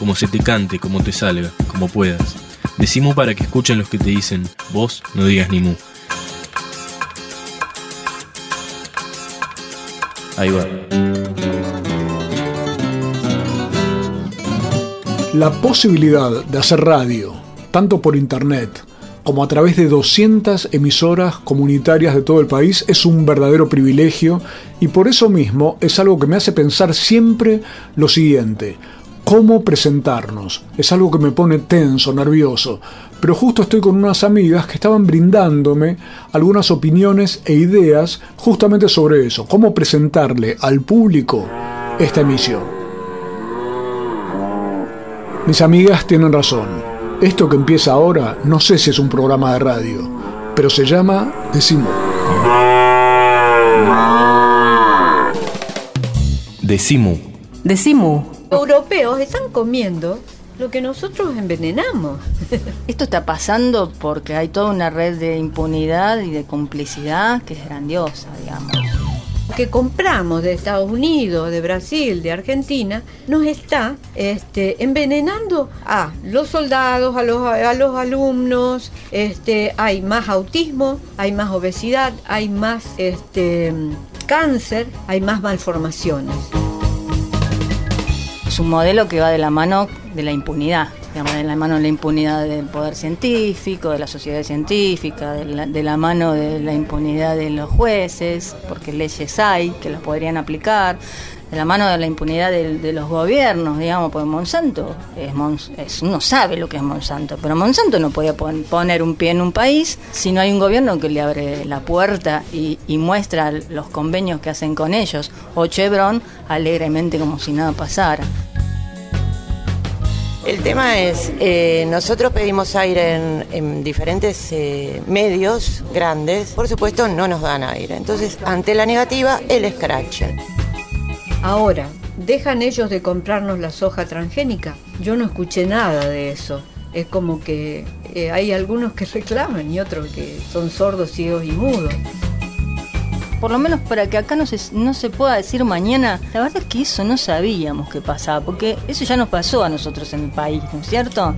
como se te cante, como te salga, como puedas. Decimu para que escuchen los que te dicen, vos no digas ni mu. Ahí va. La posibilidad de hacer radio, tanto por internet como a través de 200 emisoras comunitarias de todo el país, es un verdadero privilegio y por eso mismo es algo que me hace pensar siempre lo siguiente. ¿Cómo presentarnos? Es algo que me pone tenso, nervioso, pero justo estoy con unas amigas que estaban brindándome algunas opiniones e ideas justamente sobre eso, cómo presentarle al público esta emisión. Mis amigas tienen razón. Esto que empieza ahora no sé si es un programa de radio, pero se llama Decimo. Decimu. Decimu. Europeos están comiendo lo que nosotros envenenamos. Esto está pasando porque hay toda una red de impunidad y de complicidad que es grandiosa, digamos. Lo que compramos de Estados Unidos, de Brasil, de Argentina, nos está este, envenenando a los soldados, a los, a los alumnos, este, hay más autismo, hay más obesidad, hay más este, cáncer, hay más malformaciones. Es un modelo que va de la mano de la impunidad, de la mano de la impunidad del poder científico, de la sociedad científica, de la, de la mano de la impunidad de los jueces, porque leyes hay que las podrían aplicar, de la mano de la impunidad de, los gobiernos, digamos, porque Monsanto es, es- uno sabe lo que es Monsanto, pero Monsanto no podía pon- poner un pie en un país si no hay un gobierno que le abre la puerta y, muestra los convenios que hacen con ellos, o Chevron alegremente como si nada pasara. El tema es, eh, nosotros pedimos aire en, en diferentes eh, medios grandes, por supuesto no nos dan aire. Entonces, ante la negativa, el scratch. Ahora, ¿dejan ellos de comprarnos la soja transgénica? Yo no escuché nada de eso. Es como que eh, hay algunos que reclaman y otros que son sordos, ciegos y mudos. Por lo menos para que acá no se, no se pueda decir mañana, la verdad es que eso no sabíamos que pasaba, porque eso ya nos pasó a nosotros en el país, ¿no es cierto?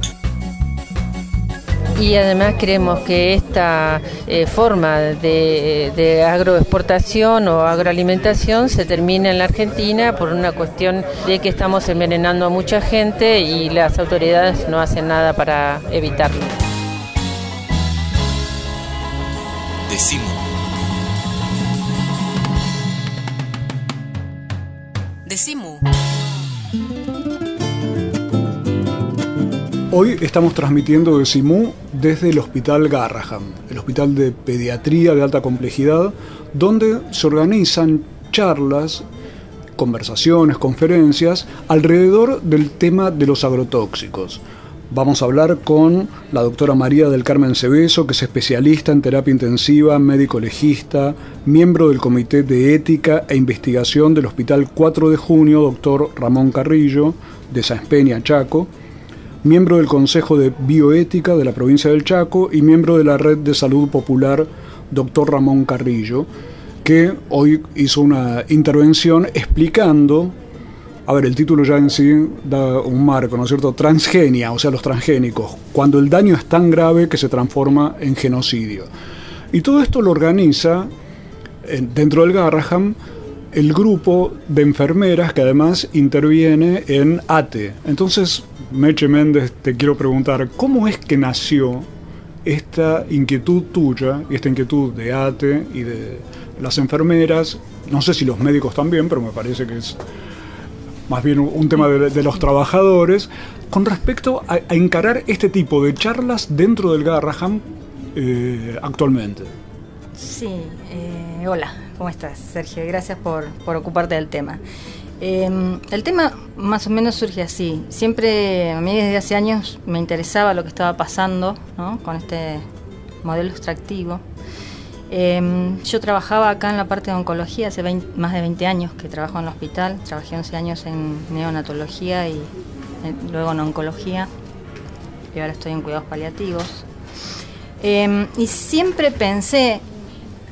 Y además creemos que esta eh, forma de, de agroexportación o agroalimentación se termina en la Argentina por una cuestión de que estamos envenenando a mucha gente y las autoridades no hacen nada para evitarlo. Decimu. Decimu. Hoy estamos transmitiendo de Simú desde el Hospital Garraham, el Hospital de Pediatría de Alta Complejidad, donde se organizan charlas, conversaciones, conferencias alrededor del tema de los agrotóxicos. Vamos a hablar con la doctora María del Carmen Cebeso, que es especialista en terapia intensiva, médico legista, miembro del Comité de Ética e Investigación del Hospital 4 de Junio, doctor Ramón Carrillo, de Sáenz Peña, Chaco, miembro del Consejo de Bioética de la provincia del Chaco y miembro de la Red de Salud Popular, doctor Ramón Carrillo, que hoy hizo una intervención explicando, a ver, el título ya en sí da un marco, ¿no es cierto? Transgenia, o sea, los transgénicos, cuando el daño es tan grave que se transforma en genocidio. Y todo esto lo organiza eh, dentro del Garraham el grupo de enfermeras que además interviene en ATE. Entonces, Meche Méndez, te quiero preguntar, ¿cómo es que nació esta inquietud tuya esta inquietud de ATE y de las enfermeras? No sé si los médicos también, pero me parece que es más bien un tema de, de los trabajadores, con respecto a, a encarar este tipo de charlas dentro del Garraham eh, actualmente. Sí, eh, hola, ¿cómo estás, Sergio? Gracias por, por ocuparte del tema. Em, el tema más o menos surge así. Siempre, a mí desde hace años me interesaba lo que estaba pasando con este modelo extractivo. Em, yo trabajaba acá en la parte de oncología hace más de 20 años que trabajo en el hospital. Trabajé 11 años en neonatología y luego en oncología. Y ahora estoy en cuidados paliativos. Em, y siempre pensé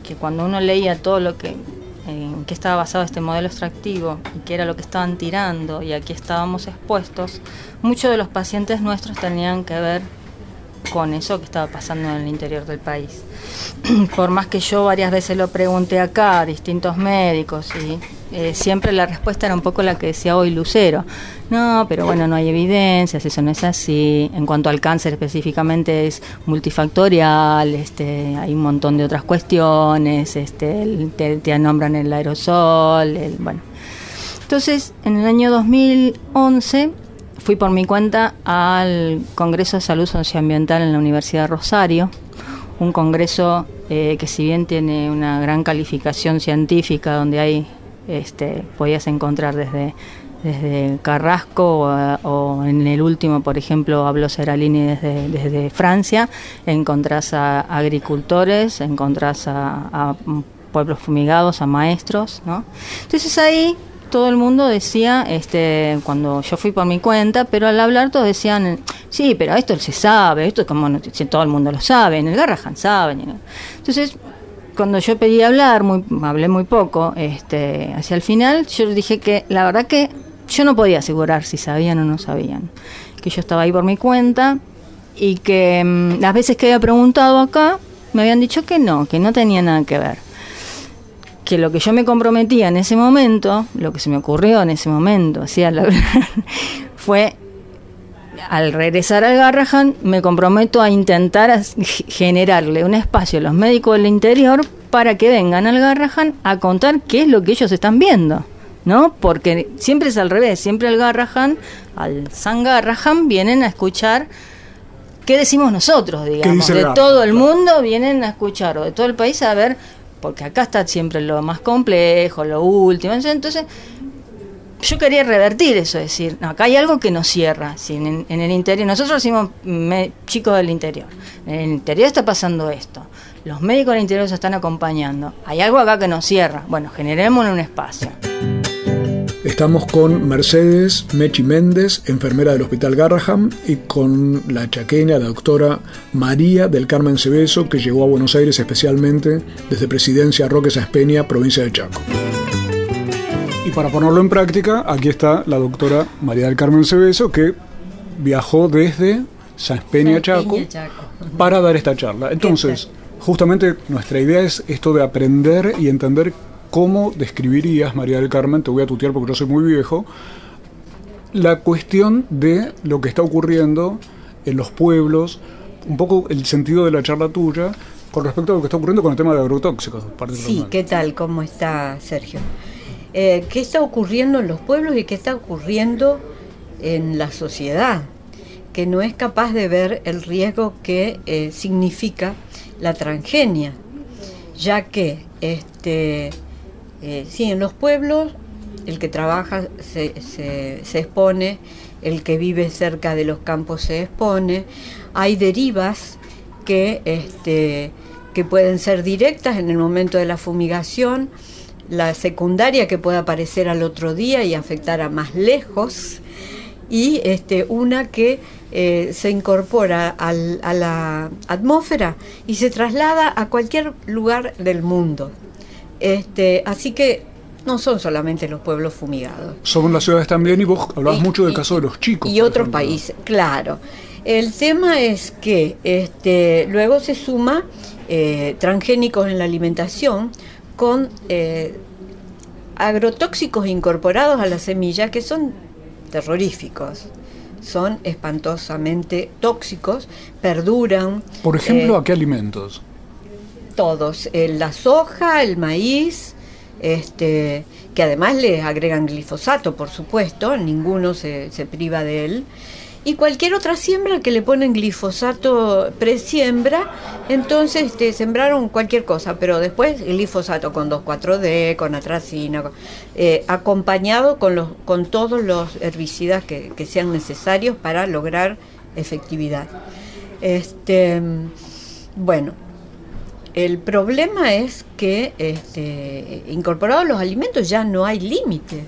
que cuando uno leía todo lo que en qué estaba basado este modelo extractivo y qué era lo que estaban tirando y aquí estábamos expuestos, muchos de los pacientes nuestros tenían que ver con eso que estaba pasando en el interior del país. Por más que yo varias veces lo pregunté acá a distintos médicos y eh, siempre la respuesta era un poco la que decía hoy Lucero. No, pero bueno, no hay evidencias, eso no es así. En cuanto al cáncer específicamente es multifactorial, este, hay un montón de otras cuestiones, este, te, te nombran el aerosol, el, bueno. Entonces, en el año 2011 fui por mi cuenta al Congreso de Salud Socioambiental en la Universidad de Rosario, un congreso eh, que si bien tiene una gran calificación científica, donde hay, este, podías encontrar desde, desde Carrasco o, en el último, por ejemplo, habló Seralini desde, desde Francia, encontrás a agricultores, encontrás a, pueblos fumigados, a maestros, ¿no? Entonces ahí todo el mundo decía, este, cuando yo fui por mi cuenta, pero al hablar todos decían, sí, pero esto se sabe, esto como no, todo el mundo lo sabe, en el Garrahan saben. Entonces, cuando yo pedí hablar, hablé muy poco, este, hacia el final, yo dije que la verdad que yo no podía asegurar si sabían o no sabían, que yo estaba ahí por mi cuenta y que mm, las veces que había preguntado acá, me habían dicho que no, que no tenía nada que ver. Que lo que yo me comprometía en ese momento, lo que se me ocurrió en ese momento, hacía fue al regresar al Garrahan me comprometo a intentar generarle un espacio a los médicos del interior para que vengan al Garrahan a contar qué es lo que ellos están viendo. ¿No? Porque siempre es al revés, siempre al Garrahan, al San Garrahan, vienen a escuchar qué decimos nosotros, digamos. De todo el mundo vienen a escuchar, o de todo el país a ver porque acá está siempre lo más complejo, lo último. Entonces, yo quería revertir eso, es decir, acá hay algo que nos cierra. en, el interior, nosotros decimos chicos del interior, en el interior está pasando esto, los médicos del interior se están acompañando, hay algo acá que nos cierra. Bueno, generemos un espacio. Estamos con Mercedes Mechi Méndez, enfermera del Hospital Garraham, y con la chaqueña, la doctora María del Carmen Cebeso, que llegó a Buenos Aires especialmente desde Presidencia Roque Saspeña, provincia de Chaco. Y para ponerlo en práctica, aquí está la doctora María del Carmen Cebeso, que viajó desde Saspeña, Chaco, Chaco, para dar esta charla. Entonces, justamente nuestra idea es esto de aprender y entender ¿Cómo describirías, María del Carmen, te voy a tutear porque yo soy muy viejo, la cuestión de lo que está ocurriendo en los pueblos, un poco el sentido de la charla tuya con respecto a lo que está ocurriendo con el tema de agrotóxicos? Sí, ¿qué tal? ¿Cómo está Sergio? Eh, ¿Qué está ocurriendo en los pueblos y qué está ocurriendo en la sociedad? Que no es capaz de ver el riesgo que eh, significa la transgenia, ya que este, eh, sí, en los pueblos el que trabaja se, se, expone, el que vive cerca de los campos se expone, hay derivas que, este, que pueden ser directas en el momento de la fumigación, la secundaria que puede aparecer al otro día y afectar a más lejos, y este, una que eh, se incorpora al, a la atmósfera y se traslada a cualquier lugar del mundo. Este, así que no son solamente los pueblos fumigados. Son las ciudades también y vos hablabas mucho del caso de los chicos. Y otros países, claro. El tema es que este, luego se suma eh, transgénicos en la alimentación con eh, agrotóxicos incorporados a la semilla que son terroríficos son espantosamente tóxicos, perduran. Por ejemplo, eh, ¿a qué alimentos? todos, la soja, el maíz, este, que además le agregan glifosato, por supuesto, ninguno se, priva de él, y cualquier otra siembra que le ponen glifosato presiembra, entonces este, sembraron cualquier cosa, pero después glifosato con 2,4-D, con atracina, eh, acompañado con, los, con todos los herbicidas que, sean necesarios para lograr efectividad. Este, bueno, el problema es que este, incorporados los alimentos ya no hay límite.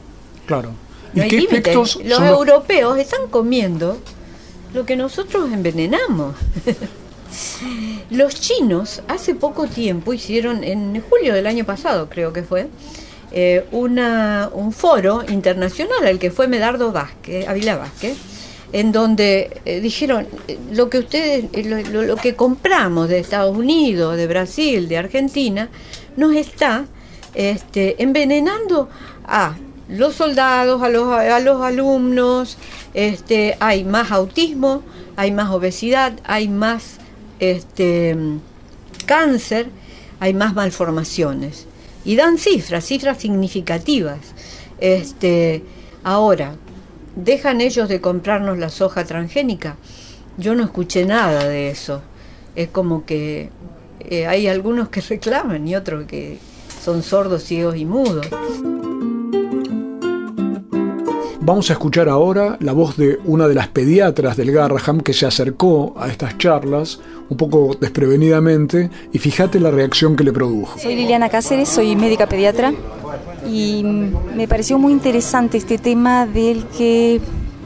Claro. No hay qué límite. efectos Los son europeos están comiendo lo que nosotros envenenamos. los chinos hace poco tiempo hicieron, en julio del año pasado creo que fue, eh, una, un foro internacional al que fue Medardo Vázquez, Ávila Vázquez, en donde eh, dijeron eh, lo que ustedes, lo que compramos de Estados Unidos, de Brasil, de Argentina, nos está este, envenenando a los soldados, a los, alumnos, este, hay más autismo, hay más obesidad, hay más este, cáncer, hay más malformaciones. Y dan cifras, cifras significativas. Este, ahora, ¿dejan ellos de comprarnos la soja transgénica? Yo no escuché nada de eso. Es como que eh, hay algunos que reclaman y otros que son sordos, ciegos y mudos. Vamos a escuchar ahora la voz de una de las pediatras del Garraham que se acercó a estas charlas un poco desprevenidamente y fíjate la reacción que le produjo. Soy Liliana Cáceres, soy médica pediatra y me pareció muy interesante este tema del que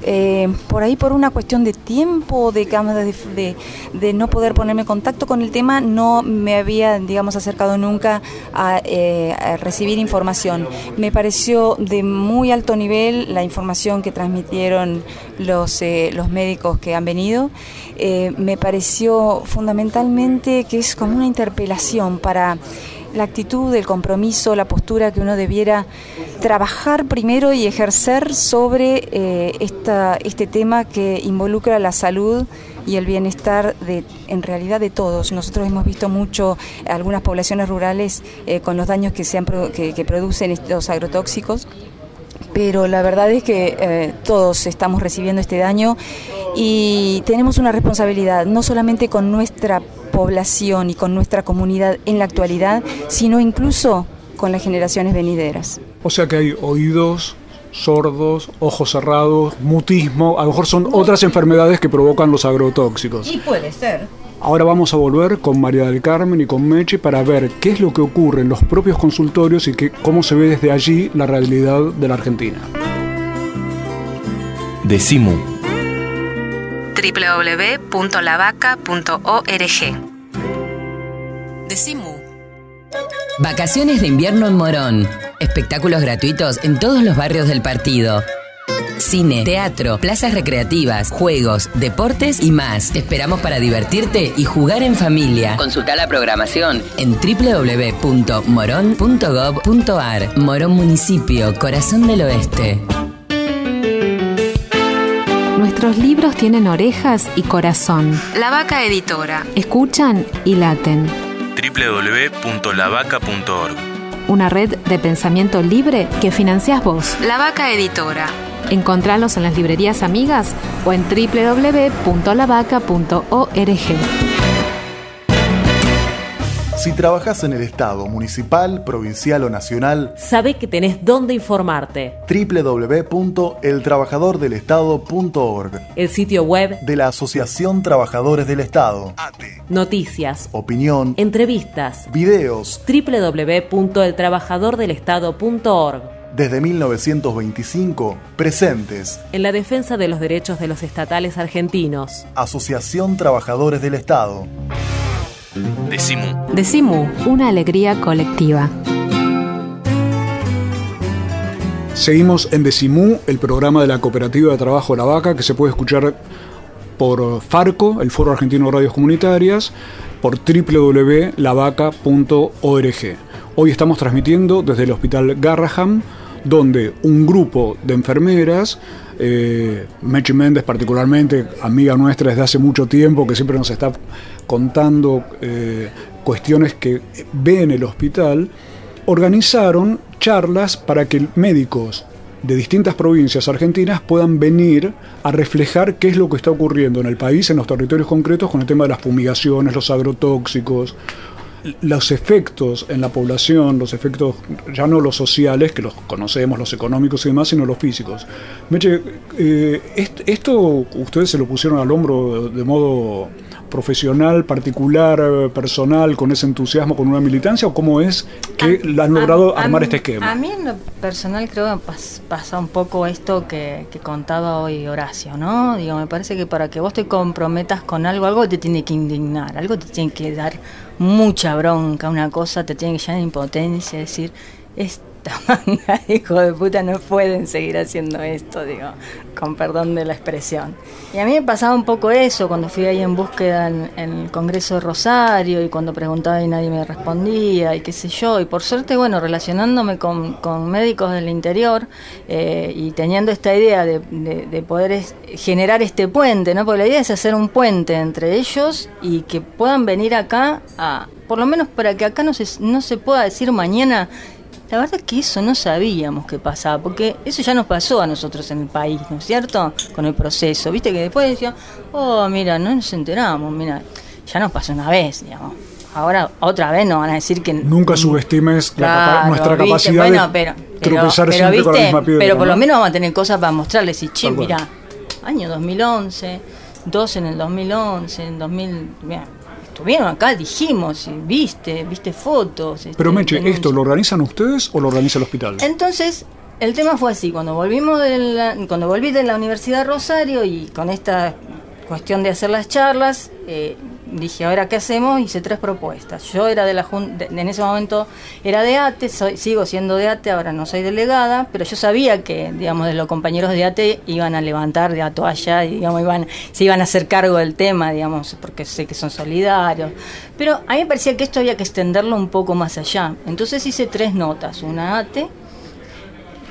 eh, por ahí por una cuestión de tiempo, de, de, de- no poder ponerme en contacto con el tema, no me había, digamos, acercado nunca a, eh, recibir información. Me pareció de muy alto nivel la información que transmitieron los, eh, los médicos que han venido. Eh, me pareció fundamentalmente que es como una interpelación para la actitud, el compromiso, la postura que uno debiera trabajar primero y ejercer sobre eh, esta, este tema que involucra la salud y el bienestar de, en realidad de todos. Nosotros hemos visto mucho algunas poblaciones rurales eh, con los daños que, se han que producen estos agrotóxicos pero la verdad es que eh, todos estamos recibiendo este daño y tenemos una responsabilidad, no solamente con nuestra población y con nuestra comunidad en la actualidad, sino incluso con las generaciones venideras. O sea que hay oídos sordos, ojos cerrados, mutismo, a lo mejor son otras enfermedades que provocan los agrotóxicos. Y puede ser. Ahora vamos a volver con María del Carmen y con Meche para ver qué es lo que ocurre en los propios consultorios y que, cómo se ve desde allí la realidad de la Argentina. Decimu. www.lavaca.org. Decimu. Vacaciones de invierno en Morón. Espectáculos gratuitos en todos los barrios del partido. Cine, teatro, plazas recreativas, juegos, deportes y más. Te esperamos para divertirte y jugar en familia. Consulta la programación en www.moron.gov.ar. Morón Municipio, Corazón del Oeste. Nuestros libros tienen orejas y corazón. La Vaca Editora. Escuchan y laten. www.lavaca.org. Una red de pensamiento libre que financias vos. La Vaca Editora. Encontralos en las librerías amigas o en www.lavaca.org. Si trabajas en el Estado, municipal, provincial o nacional, Sabe que tenés dónde informarte. www.eltrabajadordelestado.org El sitio web, de la Asociación Trabajadores del Estado. noticias, Opinión, entrevistas. videos, www.eltrabajadordelestado.org. desde 1925, presentes. En la defensa de los derechos de los estatales argentinos. Asociación Trabajadores del Estado. Decimu. Decimu, una alegría colectiva. Seguimos en Decimú, el programa de la Cooperativa de Trabajo La Vaca, que se puede escuchar por Farco, el Foro Argentino de Radios Comunitarias, por www.lavaca.org. Hoy estamos transmitiendo desde el Hospital Garraham, donde un grupo de enfermeras, eh, Mechi Méndez particularmente, amiga nuestra desde hace mucho tiempo, que siempre nos está contando eh, cuestiones que ve en el hospital, organizaron charlas para que médicos de distintas provincias argentinas puedan venir a reflejar qué es lo que está ocurriendo en el país, en los territorios concretos, con el tema de las fumigaciones, los agrotóxicos, los efectos en la población, los efectos ya no los sociales, que los conocemos, los económicos y demás, sino los físicos. Meche, eh, ¿esto ustedes se lo pusieron al hombro de modo profesional, particular, personal, con ese entusiasmo, con una militancia, o cómo es que han logrado armar este esquema? A mí en lo personal creo que pasa un poco esto que, que, contaba hoy Horacio, ¿no? Digo, me parece que para que vos te comprometas con algo, algo te tiene que indignar, algo te tiene que dar mucha bronca, una cosa te tiene que llenar de impotencia, decir, manga hijo de puta no pueden seguir haciendo esto, digo, con perdón de la expresión. Y a mí me pasaba un poco eso cuando fui ahí en búsqueda en, el Congreso de Rosario y cuando preguntaba y nadie me respondía y qué sé yo. Y por suerte, bueno, relacionándome con, con médicos del interior eh, y teniendo esta idea de, de, poder generar este puente, ¿no? Porque la idea es hacer un puente entre ellos y que puedan venir acá a, por lo menos para que acá no se, no se pueda decir mañana la verdad es que eso no sabíamos que pasaba, porque eso ya nos pasó a nosotros en el país, ¿no es cierto? Con el proceso, viste que después decían, oh, mira, no nos enteramos, mira, ya nos pasó una vez, digamos. Ahora otra vez nos van a decir que... Nunca subestimes nuestra capacidad bueno, pero, pero, siempre con la misma piedra. Pero por lo menos vamos a tener cosas para mostrarles y, che, mira, año 2011, dos en el 2011, en 2000... Mira, estuvieron acá, dijimos, viste, viste fotos. Pero este, Meche, ¿esto lo organizan ustedes o lo organiza el hospital? Entonces, el tema fue así, cuando volvimos de la, cuando volví de la Universidad Rosario y con esta cuestión de hacer las charlas, eh, dije, ahora qué hacemos, hice tres propuestas. Yo era de la en ese momento era de ATE, sigo siendo de ATE, ahora no soy delegada, pero yo sabía que, digamos, de los compañeros de ATE iban a levantar de a toalla y, digamos, iban, se iban a hacer cargo del tema, digamos, porque sé que son solidarios. Pero a mí me parecía que esto había que extenderlo un poco más allá. Entonces hice tres notas, una ATE,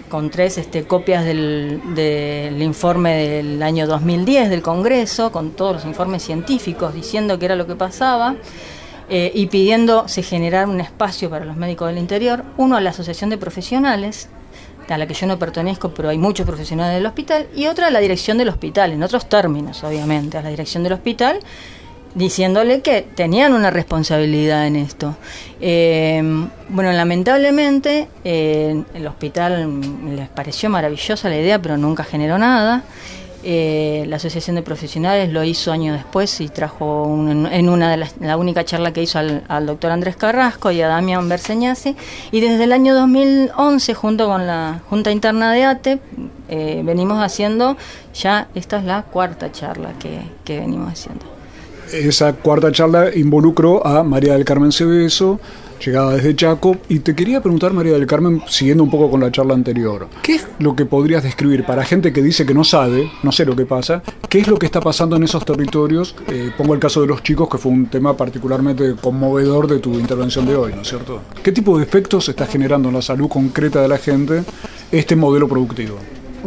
con tres este, copias del, del, informe del año 2010 del Congreso, con todos los informes científicos diciendo que era lo que pasaba. Eh, y pidiendo se generara un espacio para los médicos del interior, uno a la Asociación de Profesionales, a la que yo no pertenezco, pero hay muchos profesionales del hospital, y otra a la dirección del hospital, en otros términos, obviamente, a la dirección del hospital, diciéndole que tenían una responsabilidad en esto. Eh, bueno, lamentablemente eh, el hospital les pareció maravillosa la idea, pero nunca generó nada. Eh, la Asociación de Profesionales lo hizo años después y trajo en una de las, la única charla que hizo al, doctor Andrés Carrasco y a Damián Berseñasi. Y desde el año 2011, junto con la Junta Interna de ATE, venimos haciendo, ya esta es la cuarta charla que, que venimos haciendo esa cuarta charla involucró a María del Carmen Cebeso, llegada desde Chaco, y te quería preguntar, María del Carmen, siguiendo un poco con la charla anterior, ¿qué es lo que podrías describir para gente que dice que no sabe, no sé lo que pasa, qué es lo que está pasando en esos territorios? Eh, pongo el caso de los chicos, que fue un tema particularmente conmovedor de tu intervención de hoy, ¿no es cierto? ¿Qué tipo de efectos está generando en la salud concreta de la gente este modelo productivo?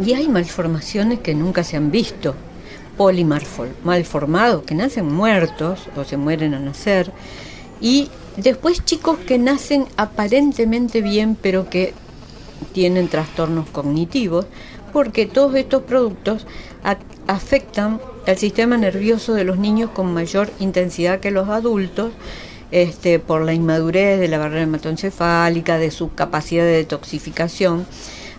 Y hay malformaciones que nunca se han visto malformados que nacen muertos o se mueren al nacer, y después chicos que nacen aparentemente bien pero que tienen trastornos cognitivos, porque todos estos productos afectan el sistema nervioso de los niños con mayor intensidad que los adultos, este, por la inmadurez de la barrera hematoencefálica, de su capacidad de detoxificación,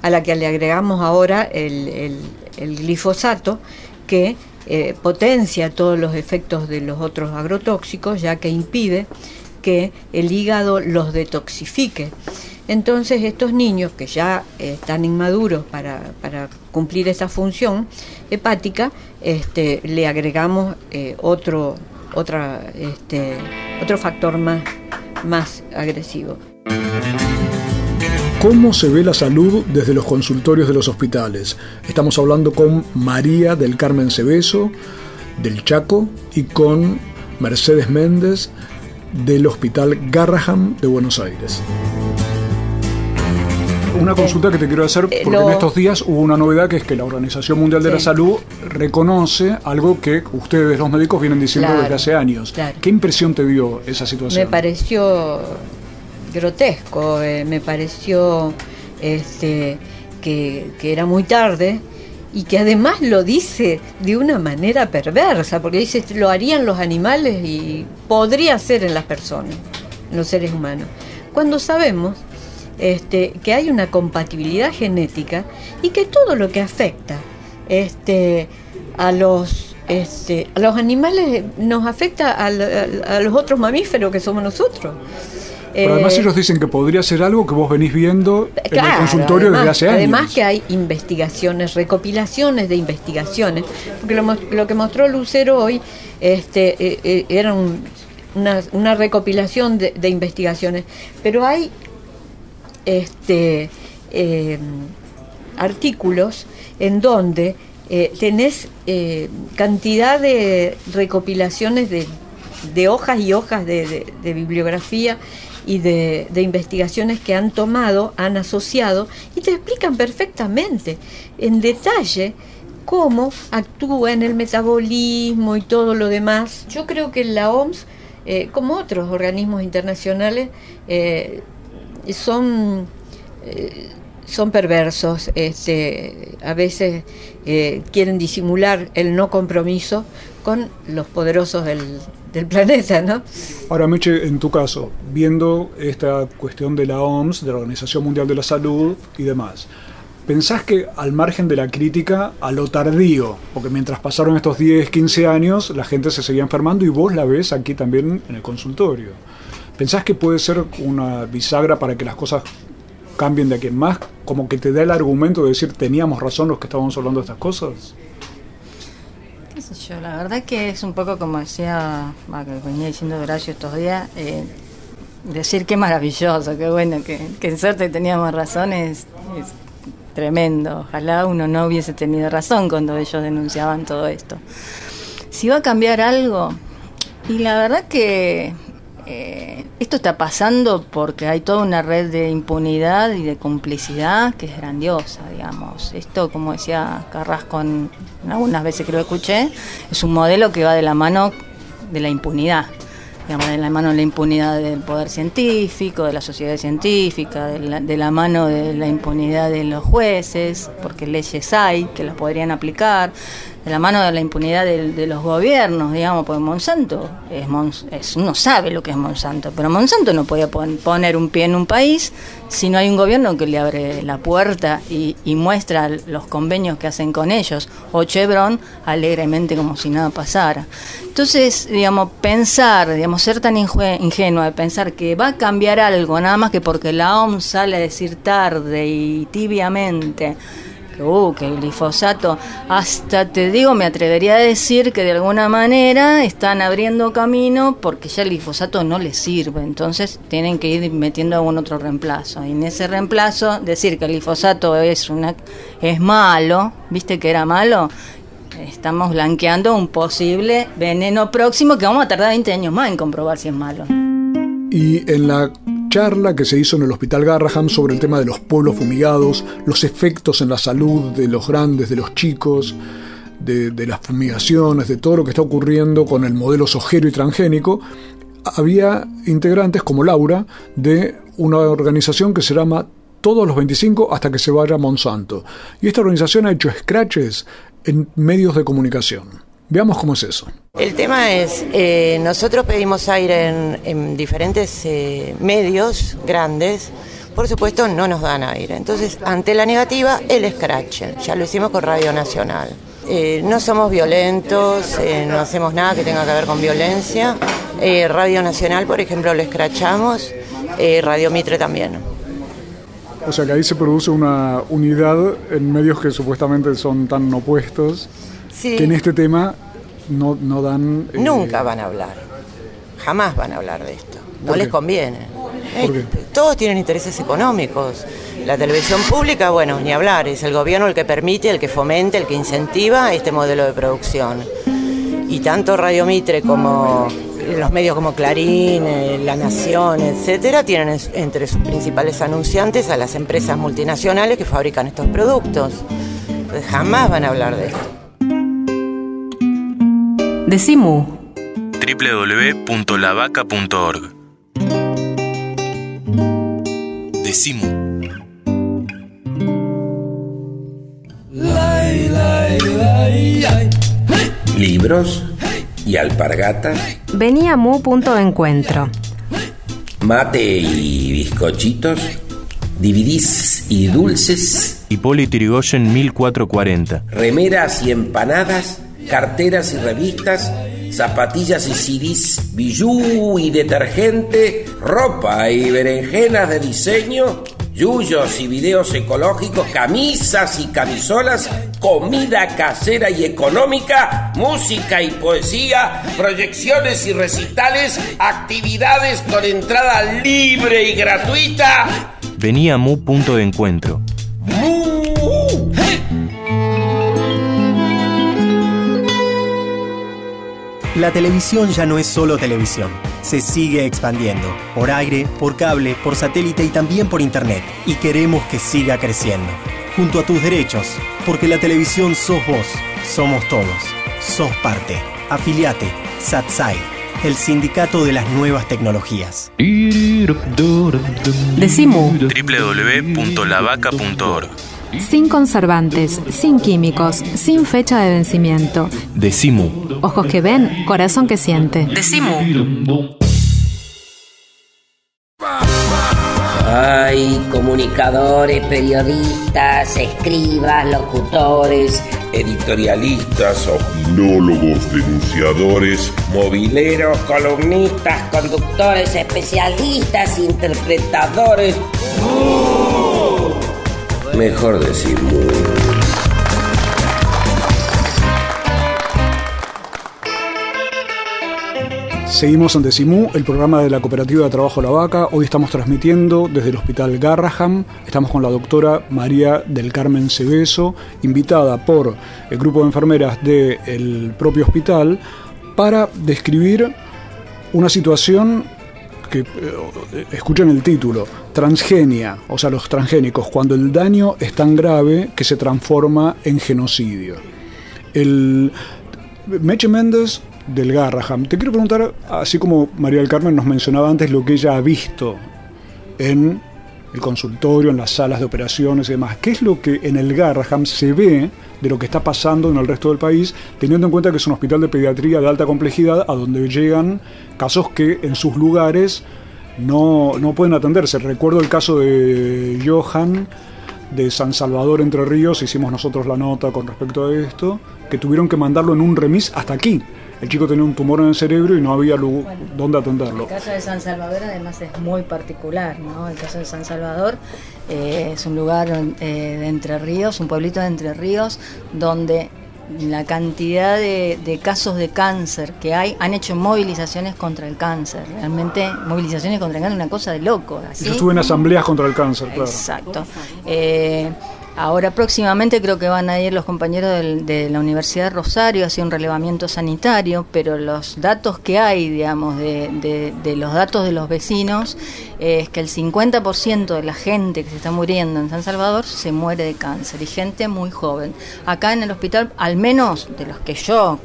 a la que le agregamos ahora el, el glifosato, que eh, potencia todos los efectos de los otros agrotóxicos, ya que impide que el hígado los detoxifique. Entonces estos niños que ya están inmaduros para, cumplir esa función hepática, este, le agregamos eh, otro, otra, este, otro factor más, más agresivo. ¿Cómo se ve la salud desde los consultorios de los hospitales? Estamos hablando con María del Carmen Cebeso, del Chaco, y con Mercedes Méndez, del Hospital Garraham de Buenos Aires. Una consulta que te quiero hacer, porque en estos días hubo una novedad que es que la Organización Mundial de la Salud reconoce algo que ustedes, los médicos, vienen diciendo desde hace años. ¿Qué impresión te dio esa situación? Me pareció grotesco, eh, me pareció este, que, era muy tarde y que además lo dice de una manera perversa, porque dice lo harían los animales y podría ser en las personas, en los seres humanos. Cuando sabemos este, que hay una compatibilidad genética y que todo lo que afecta este, a los este, los animales nos afecta a los otros mamíferos que somos nosotros. Pero además Eh, ellos dicen que podría ser algo que vos venís viendo en el consultorio además, desde hace años. Además que hay investigaciones, recopilaciones de investigaciones, porque lo, que mostró Lucero hoy este, eh, eh, era un- una, una recopilación de, de investigaciones, pero hay este, eh, artículos en donde tenés cantidad de recopilaciones de, de hojas y hojas de, de- de bibliografía y de, investigaciones que han tomado, han asociado y te explican perfectamente, en detalle, cómo actúa en el metabolismo y todo lo demás. Yo creo que la OMS, eh, como otros organismos internacionales, eh, son eh, son perversos, este, a veces quieren disimular el no compromiso con los poderosos del, del planeta, ¿no? Ahora, Meche, en tu caso, viendo esta cuestión de la OMS, de la Organización Mundial de la Salud y demás, ¿pensás que al margen de la crítica, a lo tardío, porque mientras pasaron estos 10, 15 años, la gente se seguía enfermando y vos la ves aquí también en el consultorio? ¿Pensás que puede ser una bisagra para que las cosas cambien de aquí en más? Como que te da el argumento de decir, teníamos razón los que estábamos hablando de estas cosas. Yo, la verdad que es un poco como decía, va, que venía diciendo Horacio estos días, eh, decir qué maravilloso, qué bueno, que, que en suerte teníamos razón es, es tremendo. Ojalá uno no hubiese tenido razón cuando ellos denunciaban todo esto. Si va a cambiar algo, y la verdad que eh, esto está pasando porque hay toda una red de impunidad y de complicidad que es grandiosa, digamos. Esto, como decía Carrasco, algunas veces que lo escuché, es un modelo que va de la mano de la impunidad. Digamos, de la mano de la impunidad del poder científico, de la sociedad científica, de la, de la mano de la impunidad de los jueces, porque leyes hay que las podrían aplicar, de la mano de la impunidad de, los gobiernos, digamos, porque Monsanto es, Mons- es- uno sabe lo que es Monsanto, pero Monsanto no puede pon- poner un pie en un país si no hay un gobierno que le abre la puerta y, y muestra los convenios que hacen con ellos, o Chevron alegremente como si nada pasara. Entonces, digamos, pensar, digamos, ser tan ingenua de pensar que va a cambiar algo, nada más que porque la OMS sale a decir tarde y tibiamente, uh, que el glifosato, hasta te digo, me atrevería a decir que de alguna manera están abriendo camino porque ya el glifosato no les sirve, entonces tienen que ir metiendo algún otro reemplazo. Y en ese reemplazo, decir que el glifosato es, una, es malo, viste que era malo, estamos blanqueando un posible veneno próximo que vamos a tardar 20 años más en comprobar si es malo. Y en la charla que se hizo en el Hospital Garraham sobre el tema de los pueblos fumigados, los efectos en la salud de los grandes, de los chicos, de, las fumigaciones, de todo lo que está ocurriendo con el modelo sojero y transgénico, había integrantes como Laura de una organización que se llama Todos los 25 hasta que se vaya Monsanto. Y esta organización ha hecho scratches en medios de comunicación. Veamos cómo es eso. El tema es, eh, nosotros pedimos aire en, en diferentes eh, medios grandes, por supuesto no nos dan aire. Entonces, ante la negativa, el scratch. Ya lo hicimos con Radio Nacional. Eh, no somos violentos, no hacemos nada que tenga que ver con violencia. Radio Nacional, por ejemplo, lo escrachamos, Radio Mitre también. O sea que ahí se produce una unidad en medios que supuestamente son tan opuestos Sí. que en este tema no, no dan... eh, Nunca van a hablar, jamás van a hablar de esto, no ¿Por les qué? conviene. ¿Por Eh, Todos tienen intereses económicos. La televisión pública, bueno, ni hablar, es el gobierno el que permite, el que fomenta, el que incentiva este modelo de producción. Y tanto Radio Mitre como los medios como Clarín, eh, La Nación, etcétera, tienen en- entre sus principales anunciantes a las empresas multinacionales que fabrican estos productos. Jamás van a hablar de esto. Decimu www.lavaca.org Decimu Libros y alpargatas. Venía Mu punto de encuentro. Mate y bizcochitos. Dividís y dulces. Y Hipólito Yrigoyen 1440. Remeras y empanadas Carteras y revistas. Zapatillas y CDs, bijú y detergente, ropa y berenjenas de diseño, yuyos y videos ecológicos, camisas y camisolas, comida casera y económica, música y poesía, proyecciones y recitales, actividades con entrada libre y gratuita. Venía Mu punto de encuentro. La televisión ya no es solo televisión, se sigue expandiendo, por aire, por cable, por satélite y también por internet, y queremos que siga creciendo. Junto a tus derechos, porque la televisión sos vos, somos todos, sos parte. Afiliate, SATSAI, el sindicato de las nuevas tecnologías. Decimu. www.lavaca.org Sin conservantes, sin químicos, sin fecha de vencimiento. Decimu. Ojos que ven, corazón que siente. Decimu. Hay comunicadores, periodistas, escribas, locutores, editorialistas, opinólogos, denunciadores, mobileros, columnistas, conductores, especialistas, interpretadores. Mejor decir mu. Seguimos en Decimú, el programa de la Cooperativa de Trabajo La Vaca. Hoy estamos transmitiendo desde el Hospital Garraham. Estamos con la doctora María del Carmen Cebeso, invitada por el grupo de enfermeras del propio hospital para describir una situación que, eh, escuchen el título, transgenia, o sea, los transgénicos, cuando el daño es tan grave que se transforma en genocidio. El Meche Méndez del Garraham. Te quiero preguntar, así como María del Carmen nos mencionaba antes, lo que ella ha visto en el consultorio, en las salas de operaciones y demás. ¿Qué es lo que en el Garraham se ve de lo que está pasando en el resto del país, teniendo en cuenta que es un hospital de pediatría de alta complejidad a donde llegan casos que en sus lugares no, no pueden atenderse? Recuerdo el caso de Johan de San Salvador Entre Ríos, hicimos nosotros la nota con respecto a esto, que tuvieron que mandarlo en un remis hasta aquí, el chico tenía un tumor en el cerebro y no había lugar dónde atenderlo. El caso de San Salvador además es muy particular, ¿no? El caso de San Salvador eh, es un lugar eh, de Entre Ríos, un pueblito de Entre Ríos, donde la cantidad de, casos de cáncer que hay, han hecho movilizaciones contra el cáncer. Realmente, movilizaciones contra el cáncer, una cosa de loco. Yo estuve en asambleas contra el cáncer, claro. Exacto. Eh, Ahora próximamente creo que van a ir los compañeros de la Universidad de Rosario hacia un relevamiento sanitario, pero los datos que hay, digamos, de, los datos de los vecinos, es que el 50% de la gente que se está muriendo en San Salvador se muere de cáncer y gente muy joven. Acá en el hospital, al menos de los que yo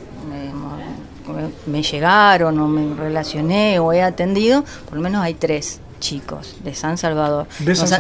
me llegaron o me relacioné o he atendido, por lo menos hay tres chicos de San Salvador.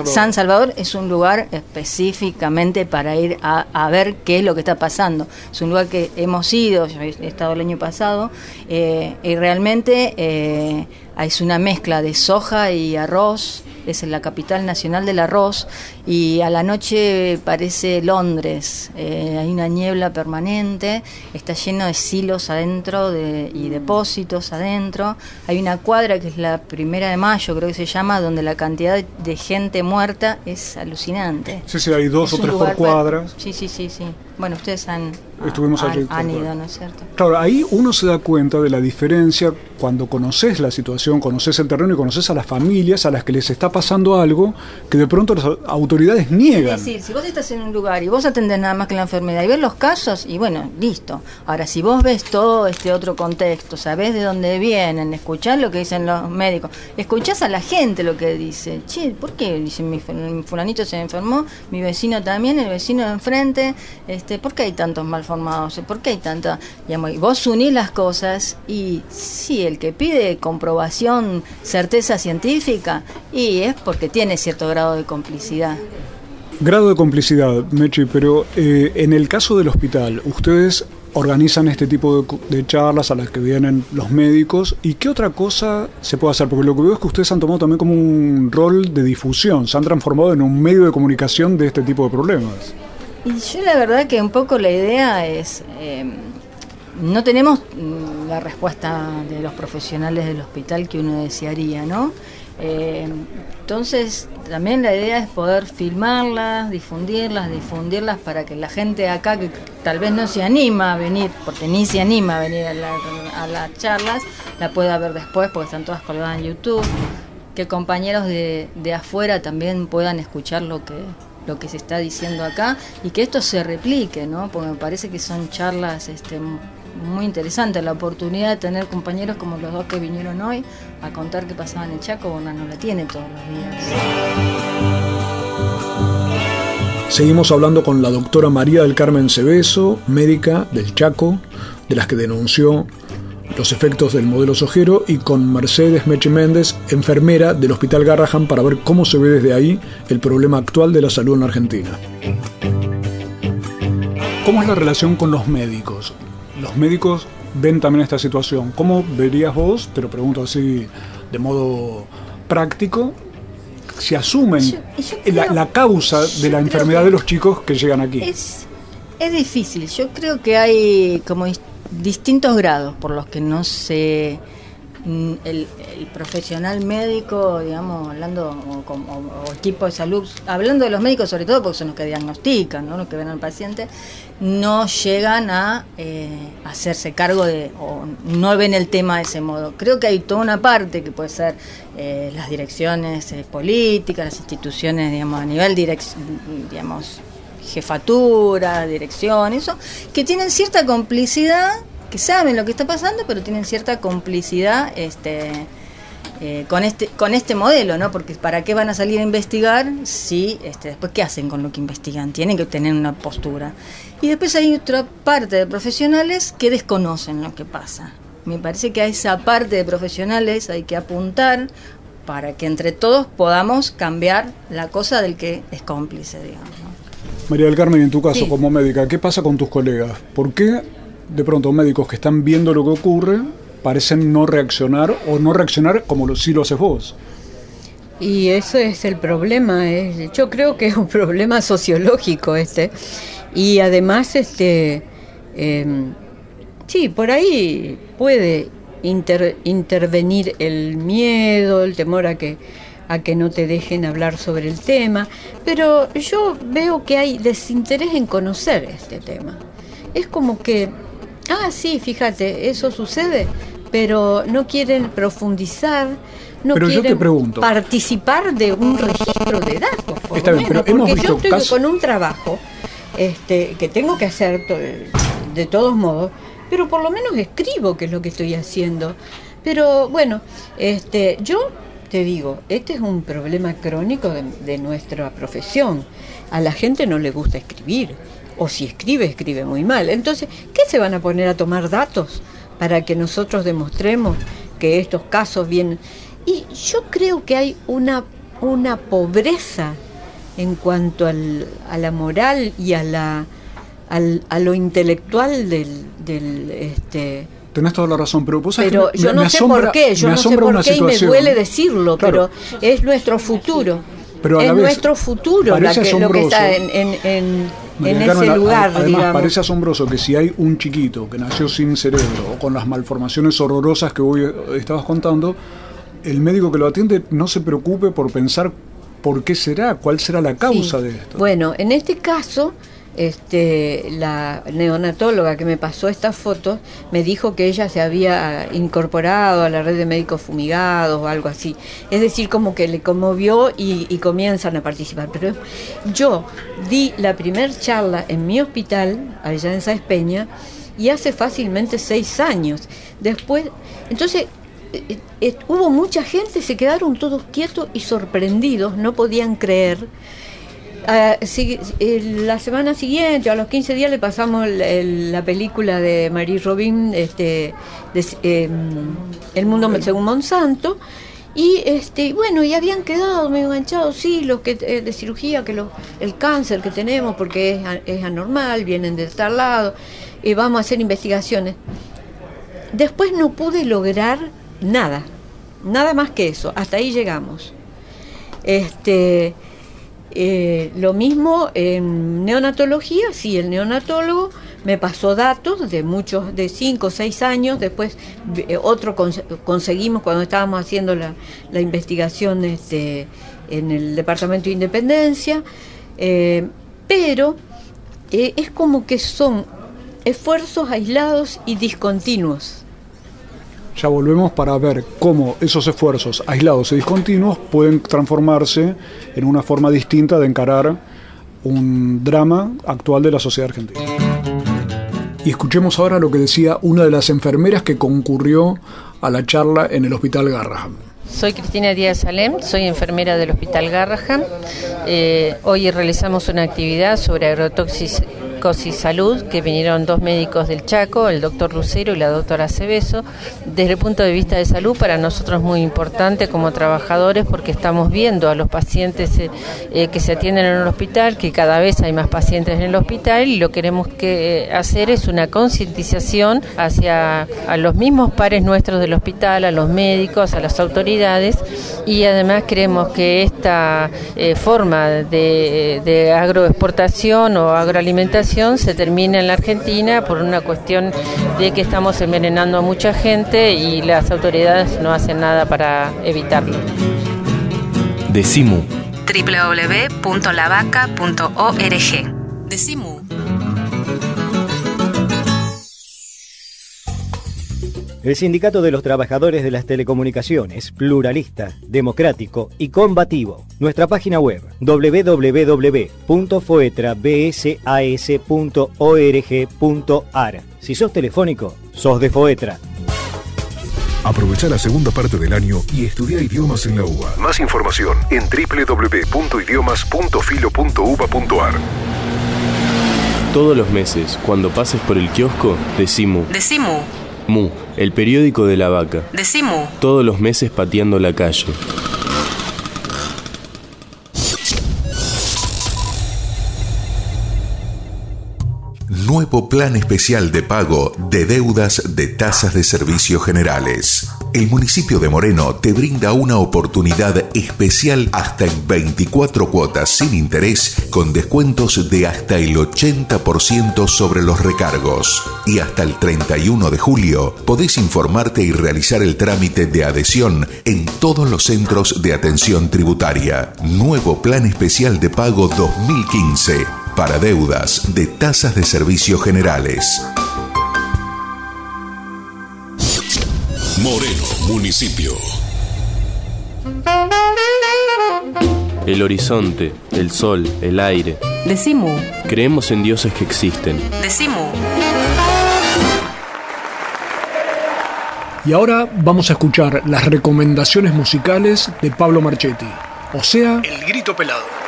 San, Salvador. es un lugar específicamente para ir a, ver qué es lo que está pasando. Es un lugar que hemos ido, yo he estado el año pasado, eh, y realmente eh, es una mezcla de soja y arroz es la capital nacional del arroz y a la noche parece Londres, eh, hay una niebla permanente, está lleno de silos adentro de, y depósitos adentro, hay una cuadra que es la primera de mayo, creo que se llama, donde la cantidad de gente muerta es alucinante. Sí, sí, hay dos o tres por cuadra. Sí, sí, sí, sí. Bueno, ustedes han, Estuvimos han, ido, ¿no es cierto? Claro, ahí uno se da cuenta de la diferencia cuando conoces la situación, conoces el terreno y conoces a las familias a las que les está pasando algo que de pronto las autoridades niegan. Es decir, si vos estás en un lugar y vos atendés nada más que la enfermedad y ves los casos, y bueno, listo. Ahora, si vos ves todo este otro contexto, sabés de dónde vienen, escuchás lo que dicen los médicos, escuchás a la gente lo que dice. Che, ¿por qué? Dice, mi fulanito se enfermó, mi vecino también, el vecino de enfrente, este, ¿por qué hay tantos malformados? ¿Por qué hay tanta...? Y vos unís las cosas y sí, el que pide comprobación, certeza científica, y es porque tiene cierto grado de complicidad. Grado de complicidad, Mechi, pero eh, en el caso del hospital, ustedes organizan este tipo de, de, charlas a las que vienen los médicos. ¿Y qué otra cosa se puede hacer? Porque lo que veo es que ustedes han tomado también como un rol de difusión, se han transformado en un medio de comunicación de este tipo de problemas. Y yo la verdad que un poco la idea es... Eh, no tenemos mm, la respuesta de los profesionales del hospital que uno desearía, ¿no? Eh, entonces, también la idea es poder filmarlas, difundirlas, difundirlas para que la gente acá que tal vez no se anima a venir, porque ni se anima a venir a, las charlas, la pueda ver después porque están todas colgadas en YouTube, que compañeros de, de afuera también puedan escuchar lo que lo que se está diciendo acá y que esto se replique, ¿no? Porque me parece que son charlas este, muy interesante la oportunidad de tener compañeros como los dos que vinieron hoy a contar qué pasaba en el Chaco, bueno, no la tiene todos los días. Seguimos hablando con la doctora María del Carmen Cebeso, médica del Chaco, de las que denunció los efectos del modelo sojero, y con Mercedes Meche Méndez, enfermera del Hospital Garrahan, para ver cómo se ve desde ahí el problema actual de la salud en la Argentina. ¿Cómo es la relación con los médicos? los médicos ven también esta situación. ¿Cómo verías vos, te lo pregunto así de modo práctico, si asumen la, causa de la enfermedad de los chicos que llegan aquí? Es, es difícil. Yo creo que hay como distintos grados por los que no se Mm, el, profesional médico, digamos, hablando, o, equipo de salud, hablando de los médicos sobre todo porque son los que diagnostican, ¿no? los que ven al paciente, no llegan a eh, hacerse cargo de, o no ven el tema de ese modo. Creo que hay toda una parte que puede ser eh, las direcciones eh, políticas, las instituciones, digamos, a nivel digamos, jefatura, dirección, eso, que tienen cierta complicidad que saben lo que está pasando, pero tienen cierta complicidad este, eh, con, este, con este modelo, ¿no? Porque ¿para qué van a salir a investigar si este, después qué hacen con lo que investigan? Tienen que tener una postura. Y después hay otra parte de profesionales que desconocen lo que pasa. Me parece que a esa parte de profesionales hay que apuntar para que entre todos podamos cambiar la cosa del que es cómplice, digamos. María del Carmen, en tu caso como médica, ¿qué pasa con tus colegas? ¿Por qué de pronto médicos que están viendo lo que ocurre parecen no reaccionar o no reaccionar como lo, sí lo haces vos. Y eso es el problema, es, yo creo que es un problema sociológico este. Y además, este, em, sí, por ahí puede intervenir el miedo, el temor a que, a que no te dejen hablar sobre el tema, pero yo veo que hay desinterés en conocer este tema. Es como que Ah, sí, fíjate, eso sucede, pero no quieren profundizar, no quieren participar de un registro de datos, por Está bien, pero porque yo estoy con un trabajo este, que tengo que hacer de todos modos, pero por lo menos escribo qué es lo que estoy haciendo. Pero bueno, este, yo te digo, este es un problema crónico de nuestra profesión. A la gente no le gusta escribir o si escribe, escribe muy mal. Entonces, ¿qué se van a poner a tomar datos para que nosotros demostremos que estos casos vienen? Y yo creo que hay una, una pobreza en cuanto al, a la moral y a, la, al, a lo intelectual del... del este, Tenés toda la razón, pero pero yo no sé por qué, yo no sé por qué y me duele decirlo, pero es nuestro futuro. Pero es nuestro futuro la que, lo que está en, en en ese lugar. Además, parece asombroso que si hay un chiquito que nació sin cerebro o con las malformaciones horrorosas que hoy estabas contando, el médico que lo atiende no se preocupe por pensar por qué será, cuál será la causa de esto. Bueno, en este caso este, la neonatóloga que me pasó estas fotos me dijo que ella se había incorporado a la red de médicos fumigados o algo así. Es decir, como que le conmovió y, comienzan a participar. Pero yo di la primer charla en mi hospital, allá en Sáenz Peña, y hace fácilmente seis años. Después, entonces eh, eh, hubo mucha gente, se quedaron todos quietos y sorprendidos, no podían creer Ah, la semana siguiente, a los 15 días, le pasamos la película de Marie Robin, este, em, El mundo según Monsanto. Y este, bueno, y habían quedado medio enganchados, sí, los que eh, de cirugía, que el cáncer que tenemos, porque es, es anormal, vienen de tal lado. y vamos a hacer investigaciones. Después no pude lograr nada, nada más que eso, hasta ahí llegamos. Este, eh, lo mismo en neonatología, sí, el neonatólogo me pasó datos de muchos, de cinco o seis años, después eh, otro conseguimos cuando estábamos haciendo la, investigación este, en el Departamento de Independencia, eh, pero es como que son esfuerzos aislados y discontinuos. Ya volvemos para ver cómo esos esfuerzos aislados y discontinuos pueden transformarse en una forma distinta de encarar un drama actual de la sociedad argentina. Y escuchemos ahora lo que decía una de las enfermeras que concurrió a la charla en el Hospital Garraham. Soy Cristina Díaz Salem, soy enfermera del Hospital Garraham. Eh, hoy realizamos una actividad sobre y Salud, que vinieron dos médicos del Chaco, el doctor Lucero y la doctora Aceveso. Desde el punto de vista de salud, para nosotros es muy importante como trabajadores porque estamos viendo a los pacientes eh, eh, que se atienden en el hospital, que cada vez hay más pacientes en el hospital y lo que queremos que, eh, hacer es una concientización hacia a los mismos pares nuestros del hospital, a los médicos, a las autoridades y además creemos que esta forma de agroexportación o agroalimentación se termina en la Argentina por una cuestión de que estamos envenenando a mucha gente y las autoridades no hacen nada para evitarlo. Decimu www.lavaca.org Decimu El Sindicato de los Trabajadores de las Telecomunicaciones, pluralista, democrático y combativo. Nuestra página web www.foetrabsas.org.ar. Si sos telefónico, sos de Foetra. Aprovecha la segunda parte del año y estudia idiomas en la UBA. Más información en www.idiomas.filo.uba.ar. Todos los meses, cuando pases por el kiosco, decimu. Decimu Mu, el periódico de la vaca. Decimu. Todos los meses pateando la calle. Nuevo plan especial de pago de deudas de tasas de servicios generales. El municipio de Moreno te brinda una oportunidad especial hasta en 24 cuotas sin interés con descuentos de hasta el 80% sobre los recargos. Y hasta el 31 de julio podés informarte y realizar el trámite de adhesión en todos los centros de atención tributaria. Nuevo plan especial de pago 2015 para deudas de tasas de servicios generales. Moreno, municipio. El horizonte, el sol, el aire. Decimu. Creemos en dioses que existen. Decimu. Y ahora vamos a escuchar las recomendaciones musicales de Pablo Marchetti, o sea, El Grito Pelado.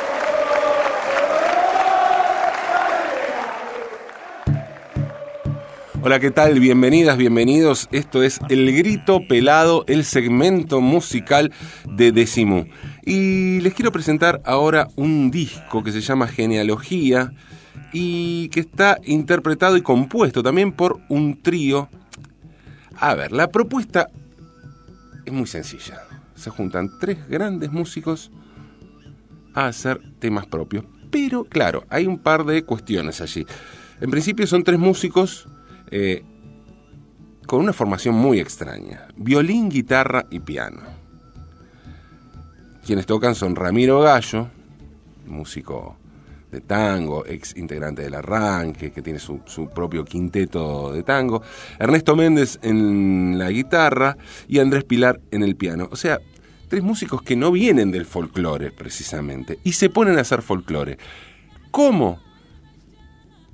Hola, ¿qué tal? Bienvenidas, bienvenidos. Esto es El Grito Pelado, el segmento musical de Decimu. Y les quiero presentar ahora un disco que se llama Genealogía y que está interpretado y compuesto también por un trío. A ver, la propuesta es muy sencilla. Se juntan tres grandes músicos a hacer temas propios. Pero claro, hay un par de cuestiones allí. En principio son tres músicos eh, con una formación muy extraña. Violín, guitarra y piano. Quienes tocan son Ramiro Gallo, músico de tango, ex integrante del Arranque, que tiene su, su, propio quinteto de tango, Ernesto Méndez en la guitarra y Andrés Pilar en el piano. O sea, tres músicos que no vienen del folclore precisamente y se ponen a hacer folclore. ¿Cómo?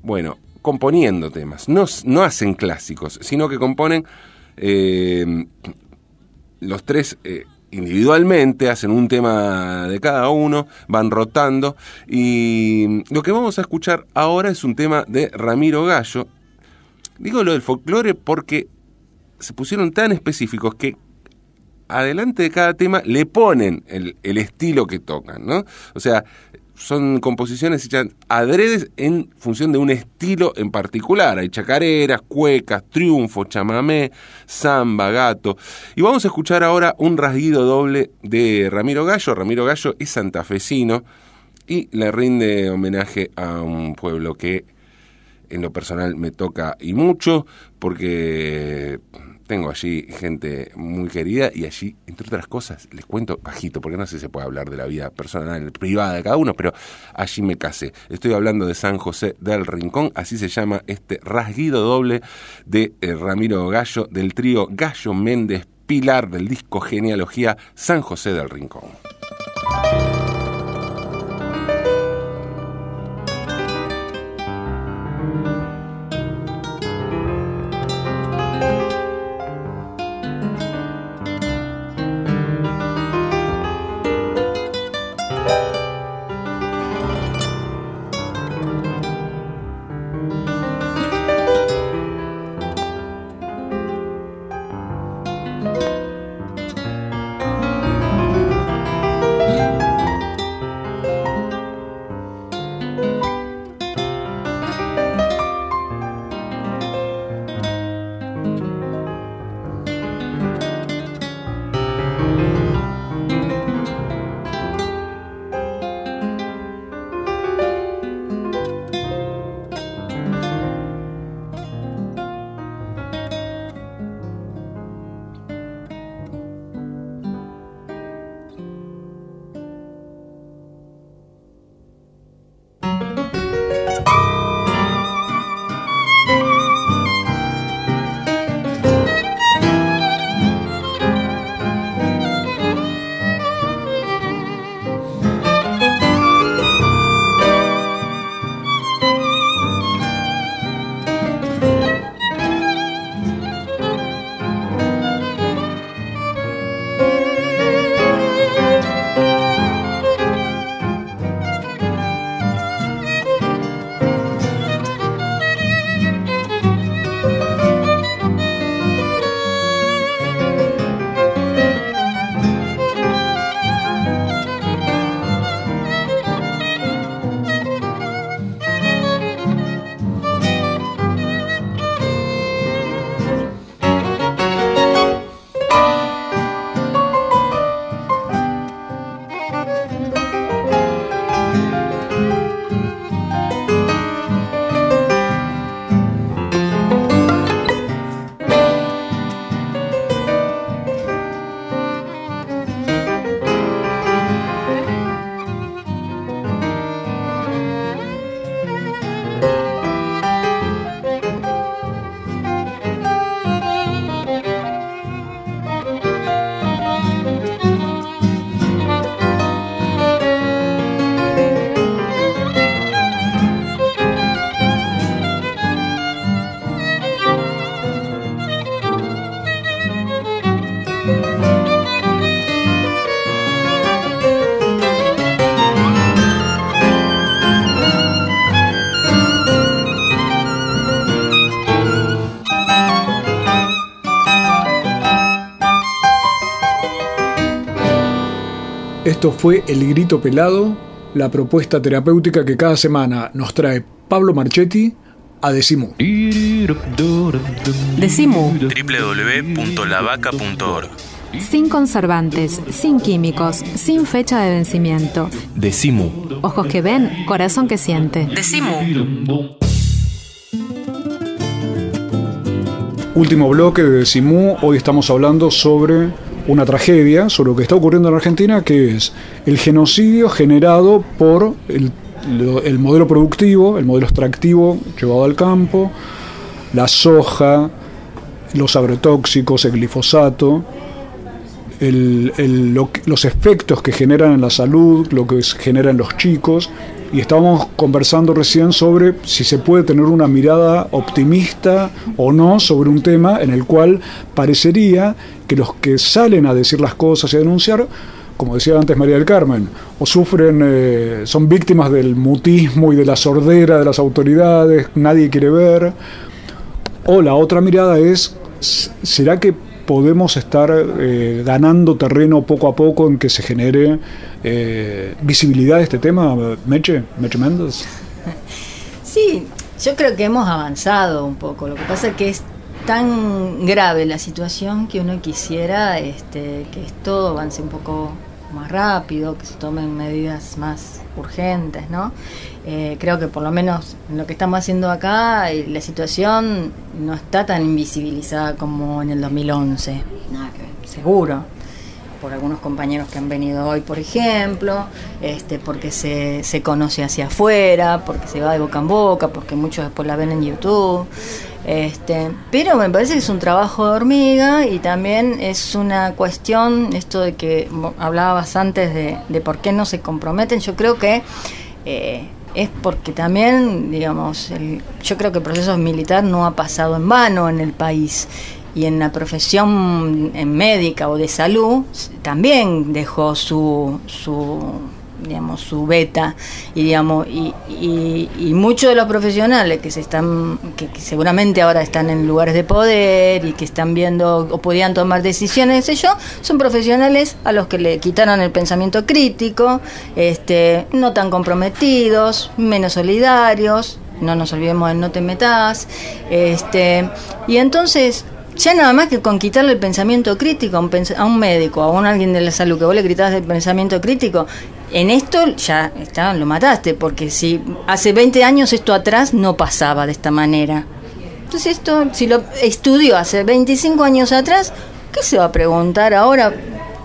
Bueno, componiendo temas, no, no hacen clásicos, sino que componen eh, los tres eh, individualmente, hacen un tema de cada uno, van rotando y lo que vamos a escuchar ahora es un tema de Ramiro Gallo. Digo lo del folclore porque se pusieron tan específicos que adelante de cada tema le ponen el, el estilo que tocan, ¿no? O sea, son composiciones hechas adredes en función de un estilo en particular. Hay chacareras, cuecas, triunfo, chamamé, samba, gato. Y vamos a escuchar ahora un rasguido doble de Ramiro Gallo. Ramiro Gallo es santafesino y le rinde homenaje a un pueblo que en lo personal me toca y mucho porque tengo allí gente muy querida y allí, entre otras cosas, les cuento bajito, porque no sé si se puede hablar de la vida personal, privada de cada uno, pero allí me casé. Estoy hablando de San José del Rincón, así se llama este rasguido doble de eh, Ramiro Gallo, del trío Gallo Méndez Pilar del disco Genealogía San José del Rincón. Esto fue El Grito Pelado, la propuesta terapéutica que cada semana nos trae Pablo Marchetti a Decimu. Decimu. www.lavaca.org Sin conservantes, sin químicos, sin fecha de vencimiento. Decimu. Ojos que ven, corazón que siente. Decimu. Último bloque de Decimu, hoy estamos hablando sobre una tragedia sobre lo que está ocurriendo en Argentina, que es el genocidio generado por el, el modelo productivo, el modelo extractivo llevado al campo, la soja, los agrotóxicos, el glifosato, el, el, lo, los efectos que generan en la salud, lo que genera en los chicos. Y estábamos conversando recién sobre si se puede tener una mirada optimista o no sobre un tema en el cual parecería que los que salen a decir las cosas y a denunciar, como decía antes María del Carmen, o sufren, eh, son víctimas del mutismo y de la sordera de las autoridades, nadie quiere ver, o la otra mirada es, ¿será que podemos estar eh, ganando terreno poco a poco en que se genere eh, visibilidad de este tema, Meche, Meche Méndez. Sí, yo creo que hemos avanzado un poco. Lo que pasa es que es tan grave la situación que uno quisiera este, que esto avance un poco más rápido, que se tomen medidas más urgentes, ¿no? Eh, creo que por lo menos lo que estamos haciendo acá, eh, la situación no está tan invisibilizada como en el 2011. Seguro. Por algunos compañeros que han venido hoy, por ejemplo, este, porque se, se conoce hacia afuera, porque se va de boca en boca, porque muchos después la ven en YouTube. Este, pero me parece que es un trabajo de hormiga y también es una cuestión, esto de que hablabas antes de, de por qué no se comprometen, yo creo que eh, es porque también, digamos, yo creo que el proceso militar no ha pasado en vano en el país y en la profesión médica o de salud también dejó su, su digamos, su beta y digamos y, muchos de los profesionales que se están que, seguramente ahora están en lugares de poder y que están viendo o podían tomar decisiones sé yo son profesionales a los que le quitaron el pensamiento crítico este no tan comprometidos menos solidarios no nos olvidemos de no te metas este y entonces ya nada más que con quitarle el pensamiento crítico a un, a un médico, a un alguien de la salud que vos le quitas el pensamiento crítico, en esto ya está, lo mataste, porque si hace 20 años esto atrás no pasaba de esta manera. Entonces esto, si lo estudió hace 25 años atrás, ¿qué se va a preguntar ahora?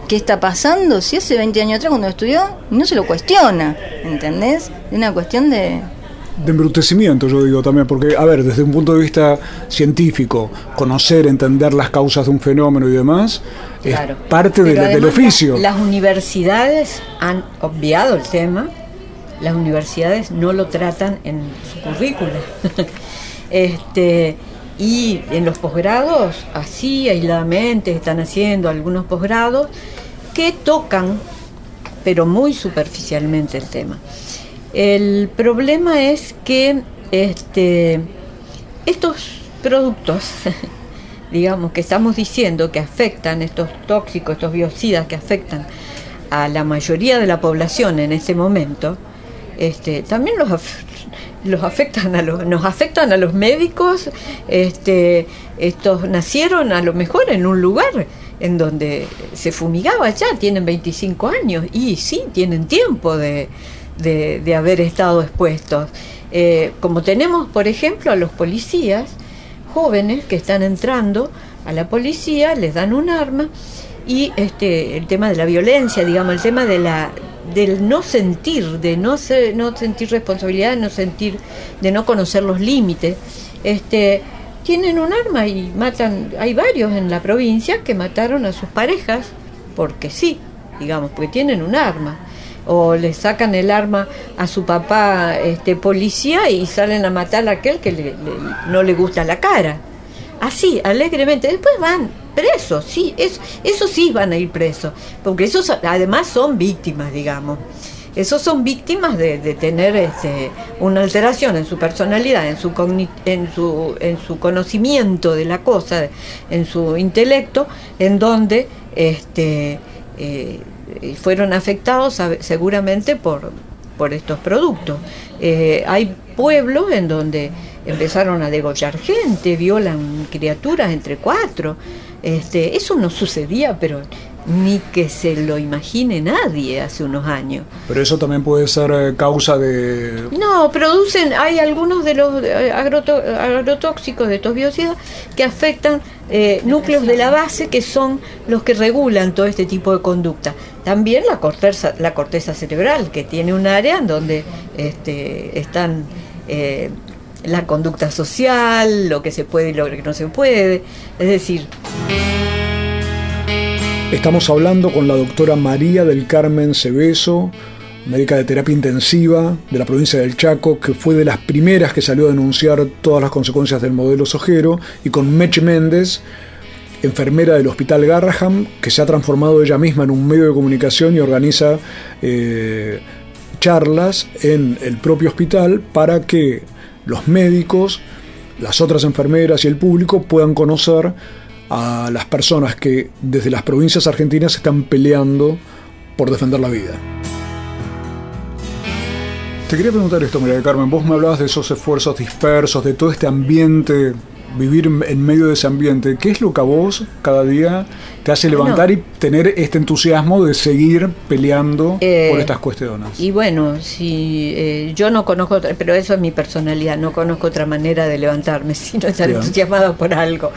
¿Qué está pasando? Si hace 20 años atrás cuando estudió, no se lo cuestiona, ¿entendés? Es una cuestión de, de embrutecimiento, yo digo también, porque, a ver, desde un punto de vista científico, conocer, entender las causas de un fenómeno y demás, es parte del oficio. las universidades han obviado el tema, las universidades no lo tratan en su currícula. este, y en los posgrados, así aisladamente, están haciendo algunos posgrados que tocan, pero muy superficialmente el tema. El problema es que este, estos productos, digamos, que estamos diciendo que afectan, estos tóxicos, estos biocidas que afectan a la mayoría de la población en este momento, este, también los, los afectan a los, nos afectan a los médicos, este, estos nacieron a lo mejor en un lugar en donde se fumigaba ya, tienen 25 años y sí, tienen tiempo de, de, haber estado expuestos. Eh, como tenemos, por ejemplo, a los policías jóvenes que están entrando a la policía, les dan un arma y este el tema de la violencia, digamos, el tema de la del no sentir, de no no sentir responsabilidad, de no sentir, de no conocer los límites, este tienen un arma y matan, hay varios en la provincia que mataron a sus parejas porque sí, digamos, porque tienen un arma o le sacan el arma a su papá este policía y salen a matar a aquel que no le gusta la cara. Así, alegremente. Después van presos, sí, es, eso sí van a ir presos, porque esos además son víctimas, digamos. Esos son víctimas de, tener este, una alteración en su personalidad, en su, en, su, en su conocimiento de la cosa, en su intelecto, en donde este, eh, fueron afectados seguramente por, por estos productos. Eh, hay pueblos en donde empezaron a degollar gente, violan criaturas entre cuatro. Este, eso no sucedía, pero ni que se lo imagine nadie hace unos años. Pero eso también puede ser eh, causa de... No, producen, hay algunos de los eh, agrotóxicos de estos biocidas que afectan eh, núcleos de la base que son los que regulan todo este tipo de conducta. También la corteza, la corteza cerebral, que tiene un área en donde este, están la conducta social, lo que se puede y lo que no se puede. Es decir... Estamos hablando con la doctora María del Carmen Cebeso, médica de terapia intensiva de la provincia del Chaco, que fue de las primeras que salió a denunciar todas las consecuencias del modelo sojero, y con Meche Méndez, enfermera del Hospital Garraham, que se ha transformado ella misma en un medio de comunicación y organiza eh, charlas en el propio hospital para que los médicos, las otras enfermeras y el público puedan conocer a las personas que desde las provincias argentinas están peleando por defender la vida. Te quería preguntar esto, María Carmen. Vos me hablabas de esos esfuerzos dispersos, de todo este ambiente, vivir en medio de ese ambiente. ¿Qué es lo que a vos cada día te hace levantar y tener este entusiasmo de seguir peleando Eh, por estas cuestiones? Y bueno, si eh, yo no conozco, otra- pero eso es mi personalidad, no conozco otra manera de levantarme, sino estar Bien. entusiasmado por algo.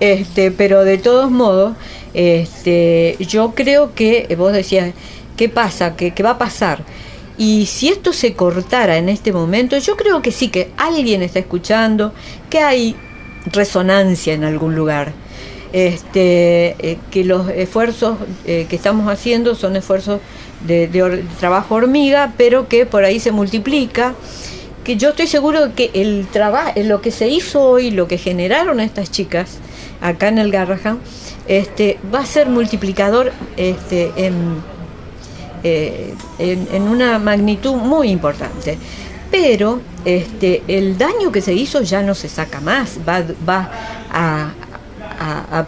Este, pero de todos modos, este, yo creo que eh, vos decías, ¿qué pasa? ¿Qué, qué va a pasar? Y si esto se cortara en este momento, yo creo que sí, que alguien está escuchando, que hay resonancia en algún lugar. Este, eh, que los esfuerzos eh, que estamos haciendo son esfuerzos de, trabajo hormiga, pero que por ahí se multiplica. Que yo estoy seguro que el trabajo, lo que se hizo hoy, lo que generaron estas chicas acá en el Garrahan, este, va a ser multiplicador este, eh, en una magnitud muy importante. Pero este, el daño que se hizo ya no se saca más, va, a,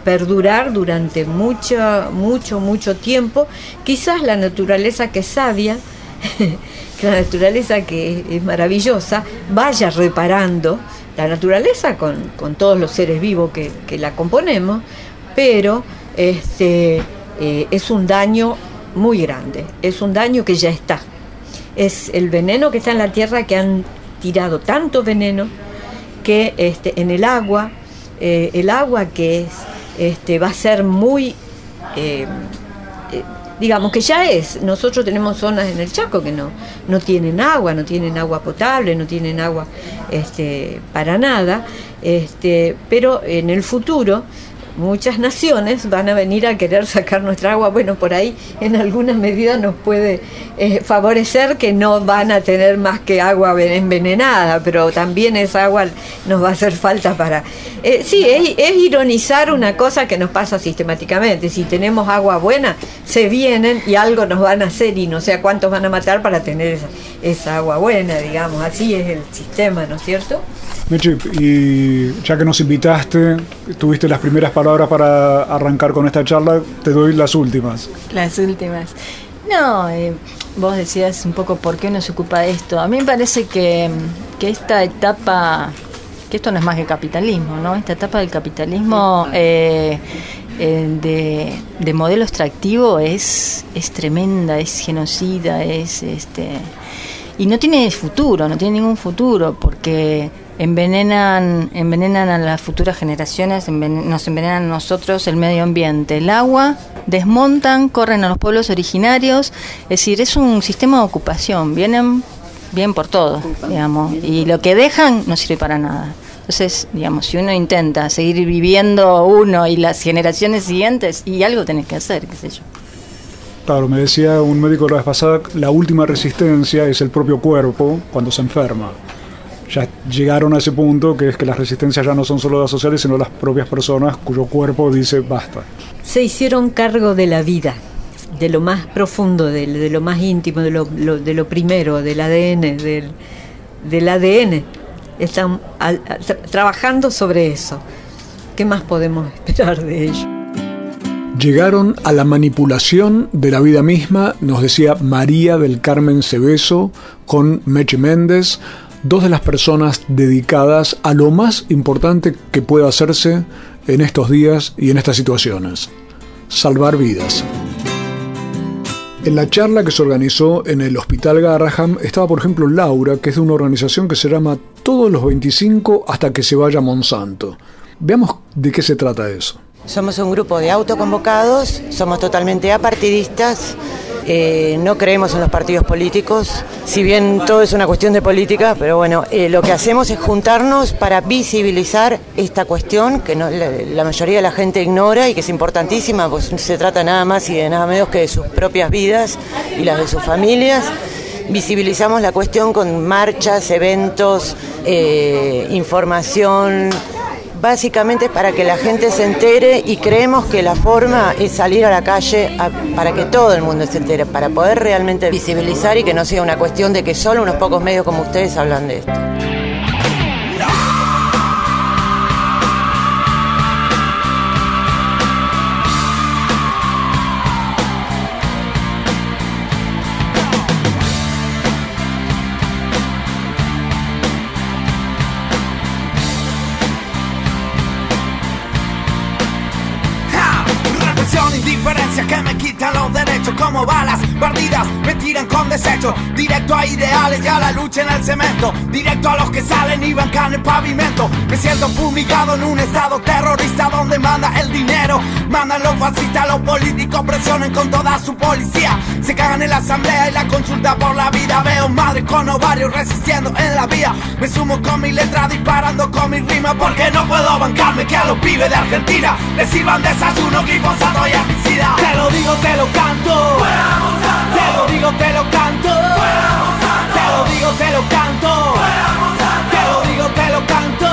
perdurar durante mucho, mucho, mucho tiempo. Quizás la naturaleza que es sabia, la naturaleza que es maravillosa, vaya reparando la naturaleza con, todos los seres vivos que, que la componemos, pero este, eh, es un daño muy grande, es un daño que ya está. Es el veneno que está en la tierra que han tirado tanto veneno que este, en el agua, eh, el agua que es, este, va a ser muy, eh, eh, digamos que ya es, nosotros tenemos zonas en el Chaco que no, no tienen agua, no tienen agua potable, no tienen agua este, para nada, este, pero en el futuro muchas naciones van a venir a querer sacar nuestra agua. Bueno, por ahí en alguna medida nos puede eh, favorecer que no van a tener más que agua ven- envenenada, pero también esa agua nos va a hacer falta para... Eh, sí, es, ironizar una cosa que nos pasa sistemáticamente. Si tenemos agua buena, se vienen y algo nos van a hacer y no sé a cuántos van a matar para tener esa, esa agua buena, digamos. Así es el sistema, ¿no es cierto? Mechi, y ya que nos invitaste, tuviste las primeras palabras para arrancar con esta charla, te doy las últimas. Las últimas. No, eh, vos decías un poco por qué uno se ocupa de esto. A mí me parece que, que esta etapa, que esto no es más que capitalismo, ¿no? Esta etapa del capitalismo eh, eh, de, de modelo extractivo es, es tremenda, es genocida, es este y no tiene futuro, no tiene ningún futuro, porque envenenan, envenenan a las futuras generaciones, envenen- nos envenenan a nosotros el medio ambiente, el agua, desmontan, corren a los pueblos originarios, es decir, es un sistema de ocupación, vienen bien por todo, digamos, y lo que dejan no sirve para nada. Entonces, digamos, si uno intenta seguir viviendo uno y las generaciones siguientes, y algo tenés que hacer, qué sé yo. Claro, me decía un médico la vez pasada, la última resistencia es el propio cuerpo cuando se enferma. Ya llegaron a ese punto que es que las resistencias ya no son solo las sociales, sino las propias personas cuyo cuerpo dice basta. se hicieron cargo de la vida, de lo más profundo, de, de lo más íntimo, de lo, lo- de lo primero, del ADN, del, del ADN. Están al- a- tra- trabajando sobre eso. ¿Qué más podemos esperar de ellos? Llegaron a la manipulación de la vida misma, nos decía María del Carmen Cebeso con Meche Méndez, dos de las personas dedicadas a lo más importante que puede hacerse en estos días y en estas situaciones, salvar vidas. En la charla que se organizó en el Hospital Garraham estaba, por ejemplo, Laura, que es de una organización que se llama Todos los 25 hasta que se vaya Monsanto. Veamos de qué se trata eso. Somos un grupo de autoconvocados, somos totalmente apartidistas, eh, no creemos en los partidos políticos, si bien todo es una cuestión de política, pero bueno, eh, lo que hacemos es juntarnos para visibilizar esta cuestión que no- la, la mayoría de la gente ignora y que es importantísima, pues se trata nada más y de nada menos que de sus propias vidas y las de sus familias. Visibilizamos la cuestión con marchas, eventos, eh, información, Básicamente es para que la gente se entere y creemos que la forma es salir a la calle para que todo el mundo se entere, para poder realmente visibilizar y que no sea una cuestión de que solo unos pocos medios como ustedes hablan de esto. Balas perdidas, me tiran con desecho. Directo a ideales y a la lucha en el cemento. Directo a los que salen y bancan el pavimento. Me siento fumigado en un estado terrorista donde manda el dinero. Mandan los fascistas, los políticos presionen con toda su policía. Se cagan en la asamblea y la consulta por la vida. Veo madres con ovarios resistiendo en la vía. Me sumo con mi letra disparando con mi rima porque no puedo bancarme que a los pibes de Argentina les sirvan desayuno, glifosato y herbicida. Te lo digo, te lo canto. Te lo digo, te lo canto. Te lo digo, te lo canto. Te lo digo, te lo canto.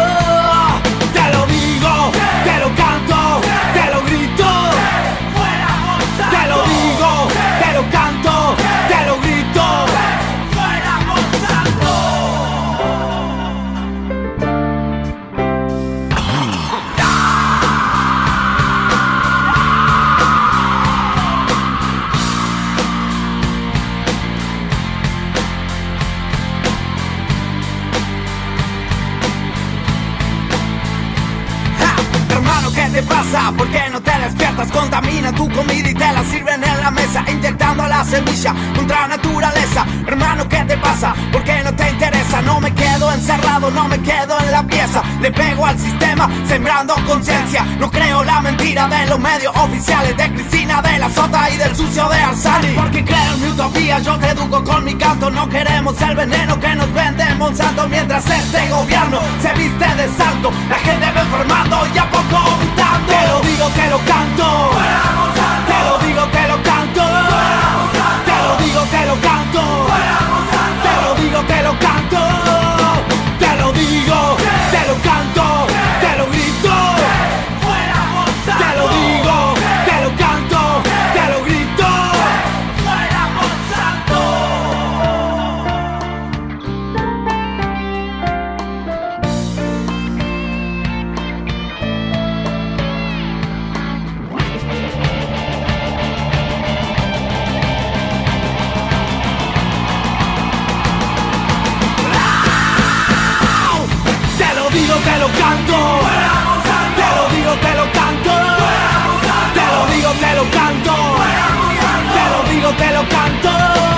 ¿Por qué no te despiertas? Contamina tu comida y te la sirven en la mesa Inyectando la semilla contra naturaleza Hermano, ¿qué te pasa? ¿Por qué no te interesa? No me quedo encerrado, no me quedo en la pieza Le pego al sistema, sembrando conciencia No creo la mentira de los medios oficiales De Cristina, de la Sota y del sucio de Arsani Porque creo en mi utopía, yo te educo con mi canto No queremos el veneno que nos vende Monsanto Mientras este gobierno se viste de santo La gente va enfermando y a poco Te lo canto digo, te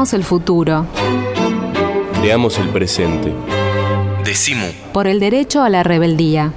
Adivinamos el futuro. Creamos el presente. Decimu. Por el derecho a la rebeldía.